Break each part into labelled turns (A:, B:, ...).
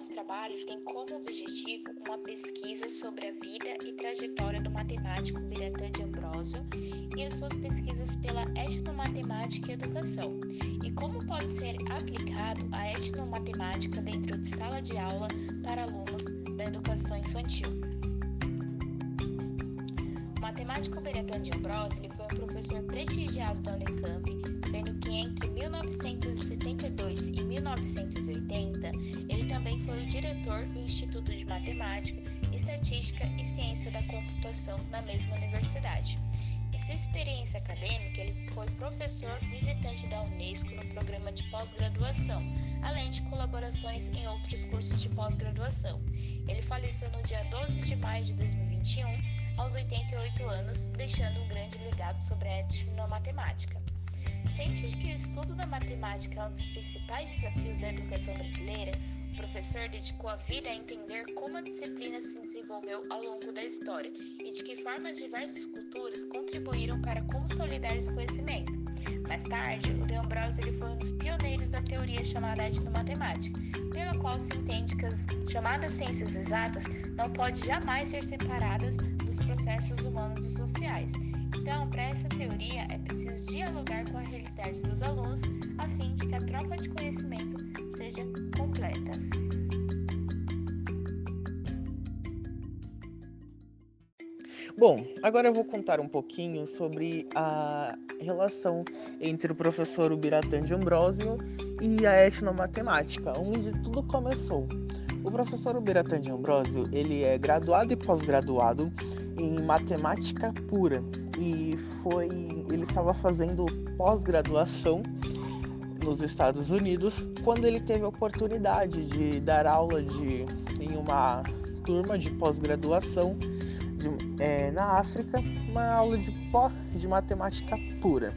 A: nosso trabalho tem como objetivo uma pesquisa sobre a vida e trajetória do matemático Biratan de Ambrosio e as suas pesquisas pela etnomatemática e educação, e como pode ser aplicado a etnomatemática dentro de sala de aula para alunos da educação infantil. Matemático Biratan de Ambrosio foi um professor prestigiado da Unicamp, sendo que entre 1972 e 1980 ele também foi o diretor do Instituto de Matemática, Estatística e Ciência da Computação na mesma universidade. Em sua experiência acadêmica, ele foi professor visitante da Unesco no programa de pós-graduação, além de colaborações em outros cursos de pós-graduação. Ele faleceu no dia 12 de maio de 2021, aos 88 anos, deixando um grande legado sobre a etnomatemática. Ciente de que o estudo da matemática é um dos principais desafios da educação brasileira, o professor dedicou a vida a entender como a disciplina se desenvolveu ao longo da história e de que formas diversas culturas contribuíram para consolidar esse conhecimento. Mais tarde, o de Ambrosio ele foi um dos pioneiros da teoria chamada etnomatemática, pela qual se entende que as chamadas ciências exatas não podem jamais ser separadas dos processos humanos e sociais. Então, para essa teoria, é preciso dialogar com a realidade dos alunos, a fim de que a troca de conhecimento seja completa.
B: Bom, agora eu vou contar um pouquinho sobre a relação entre o professor Ubiratan de Ambrosio e a etnomatemática, onde tudo começou. O professor Ubiratan de Ambrosio, ele é graduado e pós-graduado em matemática pura e foi, ele estava fazendo pós-graduação nos Estados Unidos quando ele teve a oportunidade de dar aula de, em uma turma de pós-graduação é, na África, uma aula de, pó, de matemática pura.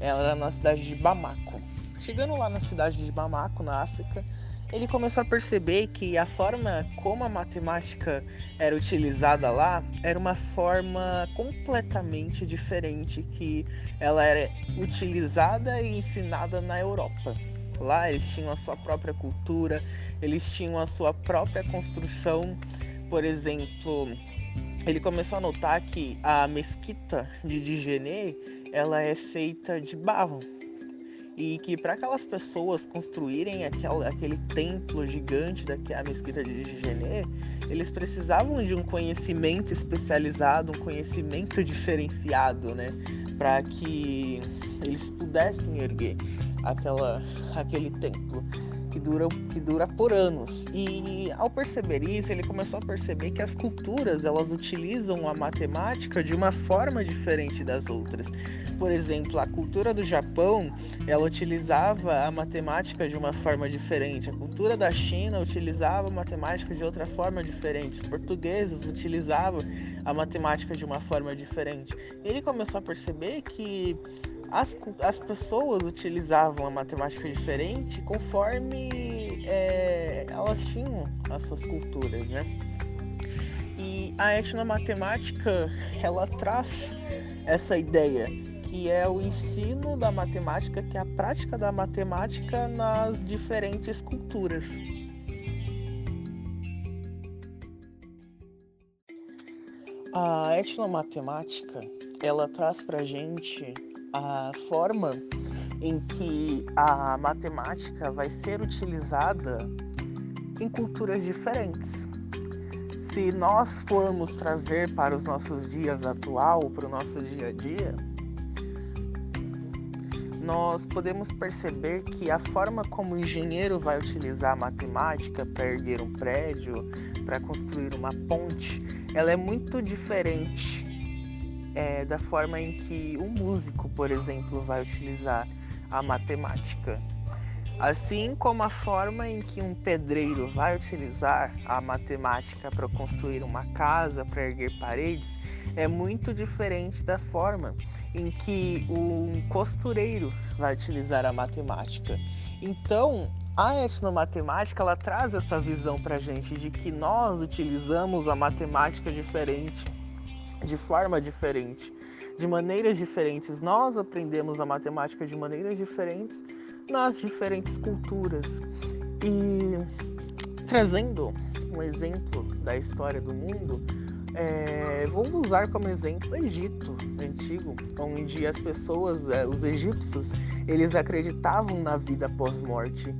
B: Ela era na cidade de Bamako. Chegando lá na cidade de Bamako, na África, ele começou a perceber que a forma como a matemática era utilizada lá era uma forma completamente diferente que ela era utilizada e ensinada na Europa. Lá eles tinham a sua própria cultura, eles tinham a sua própria construção. Por exemplo, ele começou a notar que a mesquita de Digené ela é feita de barro. E que para aquelas pessoas construírem aquele, templo gigante da é mesquita de Digené, eles precisavam de um conhecimento especializado, um conhecimento diferenciado, né, para que eles pudessem erguer aquela, aquele templo dura, que dura por anos. E ao perceber isso, ele começou a perceber que as culturas elas utilizam a matemática de uma forma diferente das outras. Por exemplo, a cultura do Japão ela utilizava a matemática de uma forma diferente. A cultura da China utilizava a matemática de outra forma diferente. Os portugueses utilizavam a matemática de uma forma diferente. Ele começou a perceber que as, as pessoas utilizavam a matemática diferente conforme é, elas tinham as suas culturas, né? E a etnomatemática ela traz essa ideia que é o ensino da matemática, que é a prática da matemática nas diferentes culturas. A etnomatemática ela traz para gente a forma em que a matemática vai ser utilizada em culturas diferentes. Se nós formos trazer para os nossos dias atual, para o nosso dia a dia, nós podemos perceber que a forma como o engenheiro vai utilizar a matemática para erguer um prédio, para construir uma ponte, ela é muito diferente é, da forma em que um músico, por exemplo, vai utilizar a matemática. Assim como a forma em que um pedreiro vai utilizar a matemática para construir uma casa, para erguer paredes, é muito diferente da forma em que um costureiro vai utilizar a matemática. Então, a etnomatemática ela traz essa visão para gente de que nós utilizamos a matemática diferente de forma diferente, de maneiras diferentes. Nós aprendemos a matemática de maneiras diferentes nas diferentes culturas. E Trazendo um exemplo da história do mundo, é, vou usar como exemplo o Egito antigo, onde as pessoas, é, os egípcios, eles acreditavam na vida pós-morte.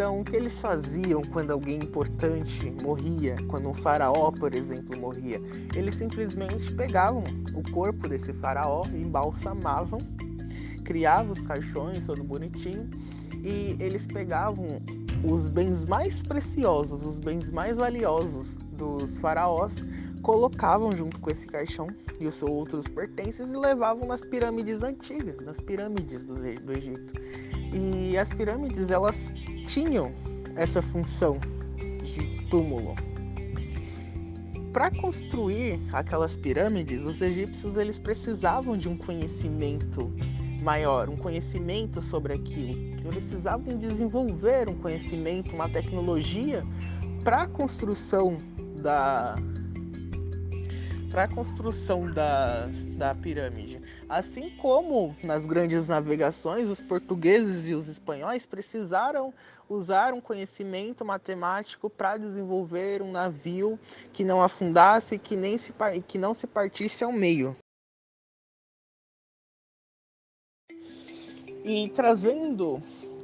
B: Então, o que eles faziam quando alguém importante morria, quando um faraó, por exemplo, morria? Eles simplesmente pegavam o corpo desse faraó, embalsamavam, criavam os caixões, todo bonitinho, e eles pegavam os bens mais preciosos, os bens mais valiosos dos faraós, colocavam junto com esse caixão e os outros pertences e levavam nas pirâmides antigas, nas pirâmides do, do Egito. E as pirâmides elas tinham essa função de túmulo. Para construir aquelas pirâmides, os egípcios eles precisavam de um conhecimento maior, um conhecimento sobre aquilo. Eles precisavam desenvolver um conhecimento, uma tecnologia para a construção da, para a construção da, da pirâmide. Assim como nas grandes navegações, os portugueses e os espanhóis precisaram usar um conhecimento matemático para desenvolver um navio que não afundasse e que, nem que não se partisse ao meio. E trazendo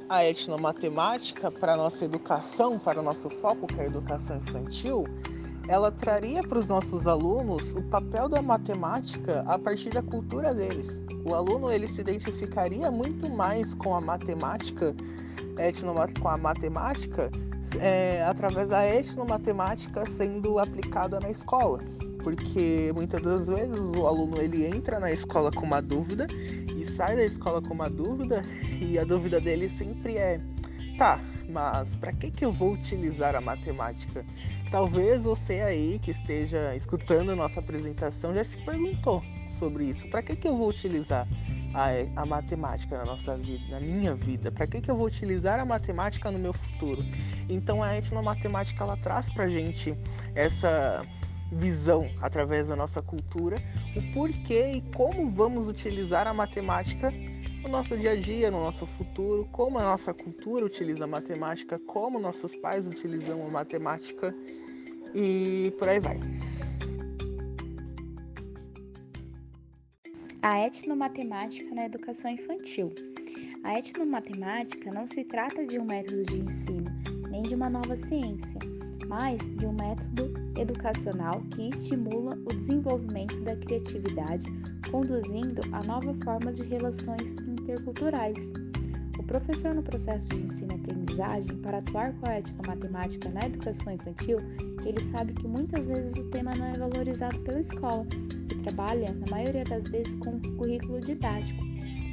B: a etnomatemática para nossa educação, para o nosso foco, que é a educação infantil, ela traria para os nossos alunos o papel da matemática a partir da cultura deles. O aluno ele se identificaria muito mais com a matemática, com a matemática, é, através da etnomatemática sendo aplicada na escola, porque muitas das vezes o aluno ele entra na escola com uma dúvida e sai da escola com uma dúvida e a dúvida dele sempre é, tá, mas para que que eu vou utilizar a matemática? Talvez você aí que esteja escutando nossa apresentação já se perguntou sobre isso. Para que, que eu vou utilizar a, a matemática na nossa vida, na minha vida? Para que, que eu vou utilizar a matemática no meu futuro? Então a etnomatemática ela traz para gente essa visão através da nossa cultura, o porquê e como vamos utilizar a matemática no nosso dia a dia, no nosso futuro, como a nossa cultura utiliza a matemática, como nossos pais utilizam a matemática e por aí vai.
A: A etnomatemática na educação infantil. A etnomatemática não se trata de um método de ensino, nem de uma nova ciência, mas de um método educacional que estimula o desenvolvimento da criatividade, conduzindo a novas formas de relações interculturais. O professor, no processo de ensino e aprendizagem, para atuar com a etnomatemática na educação infantil, ele sabe que muitas vezes o tema não é valorizado pela escola, que trabalha, na maioria das vezes, com currículo didático.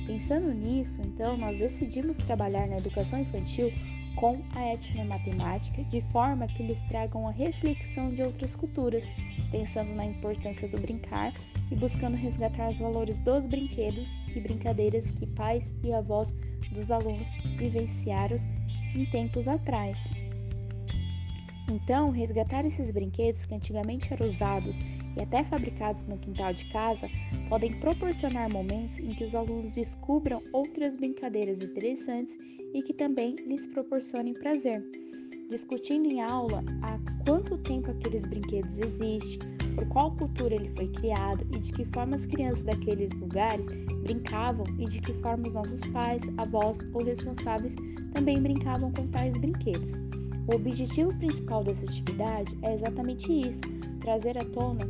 A: Pensando nisso, então, nós decidimos trabalhar na educação infantil com a etnomatemática de forma que eles tragam a reflexão de outras culturas, pensando na importância do brincar e buscando resgatar os valores dos brinquedos e brincadeiras que pais e avós dos alunos vivenciaram em tempos atrás. Então, resgatar esses brinquedos que antigamente eram usados e até fabricados no quintal de casa podem proporcionar momentos em que os alunos descubram outras brincadeiras interessantes e que também lhes proporcionem prazer. Discutindo em aula há quanto tempo aqueles brinquedos existem, por qual cultura ele foi criado e de que forma as crianças daqueles lugares brincavam e de que forma os nossos pais, avós ou responsáveis também brincavam com tais brinquedos. O objetivo principal dessa atividade é exatamente isso: trazer à tona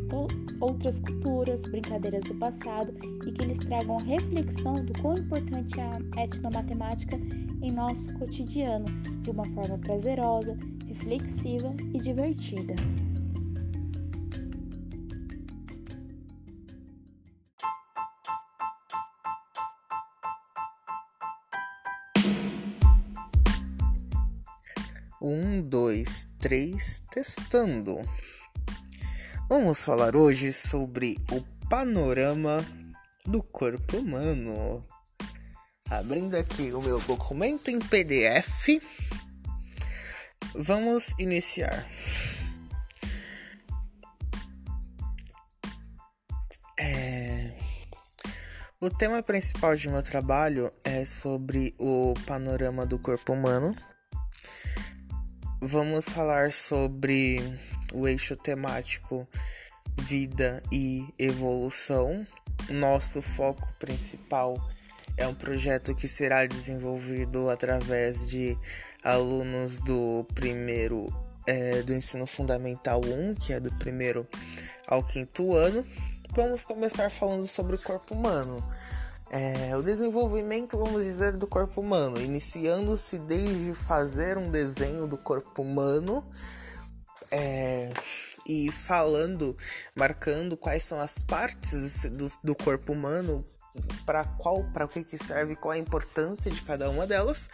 A: outras culturas, brincadeiras do passado e que eles tragam reflexão do quão importante é a etnomatemática em nosso cotidiano, de uma forma prazerosa, reflexiva e divertida.
B: Um, dois, três, testando. Vamos falar hoje sobre o panorama do corpo humano. Abrindo aqui o meu documento em PDF, vamos iniciar. É... O tema principal de meu trabalho é sobre o panorama do corpo humano, vamos falar sobre o eixo temático vida e evolução. Nosso foco principal é um projeto que será desenvolvido através de alunos do primeiro é, do ensino fundamental 1, que é do primeiro ao quinto ano. Vamos começar falando sobre o corpo humano. É, o desenvolvimento, vamos dizer, do corpo humano, iniciando-se desde fazer um desenho do corpo humano é, e falando, marcando quais são as partes do, do corpo humano para qual, para o que, que serve, qual a importância de cada uma delas,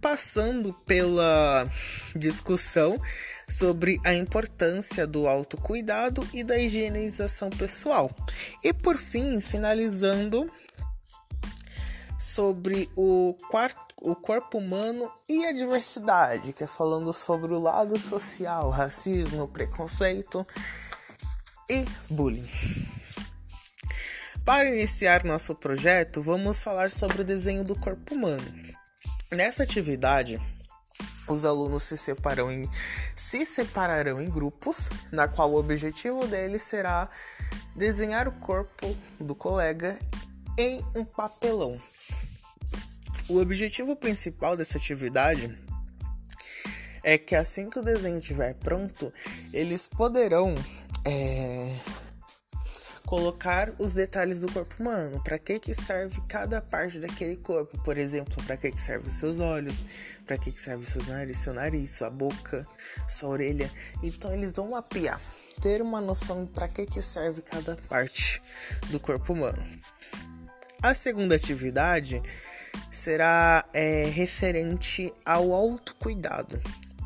B: passando pela discussão sobre a importância do autocuidado e da higienização pessoal. E por fim, finalizando sobre o quarto o corpo humano e a diversidade, que é falando sobre o lado social, racismo, preconceito e bullying. Para iniciar nosso projeto, vamos falar sobre o desenho do corpo humano. Nessa atividade, os alunos se, separam em, se separarão em grupos, na qual o objetivo deles será desenhar o corpo do colega em um papelão. O objetivo principal dessa atividade é que assim que o desenho estiver pronto, eles poderão é, colocar os detalhes do corpo humano, para que que serve cada parte daquele corpo, por exemplo, para que que serve os seus olhos, para que que serve seus nariz, seu nariz, sua boca, sua orelha. Então eles vão mapear, ter uma noção para que que serve cada parte do corpo humano. A segunda atividade será é, referente ao autocuidado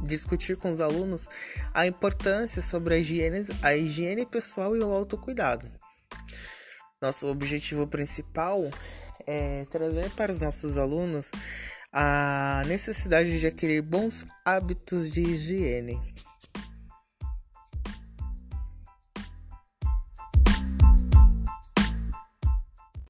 B: discutir com os alunos a importância sobre a higiene, a higiene pessoal e o autocuidado. Nosso objetivo principal é trazer para os nossos alunos a necessidade de adquirir bons hábitos de higiene.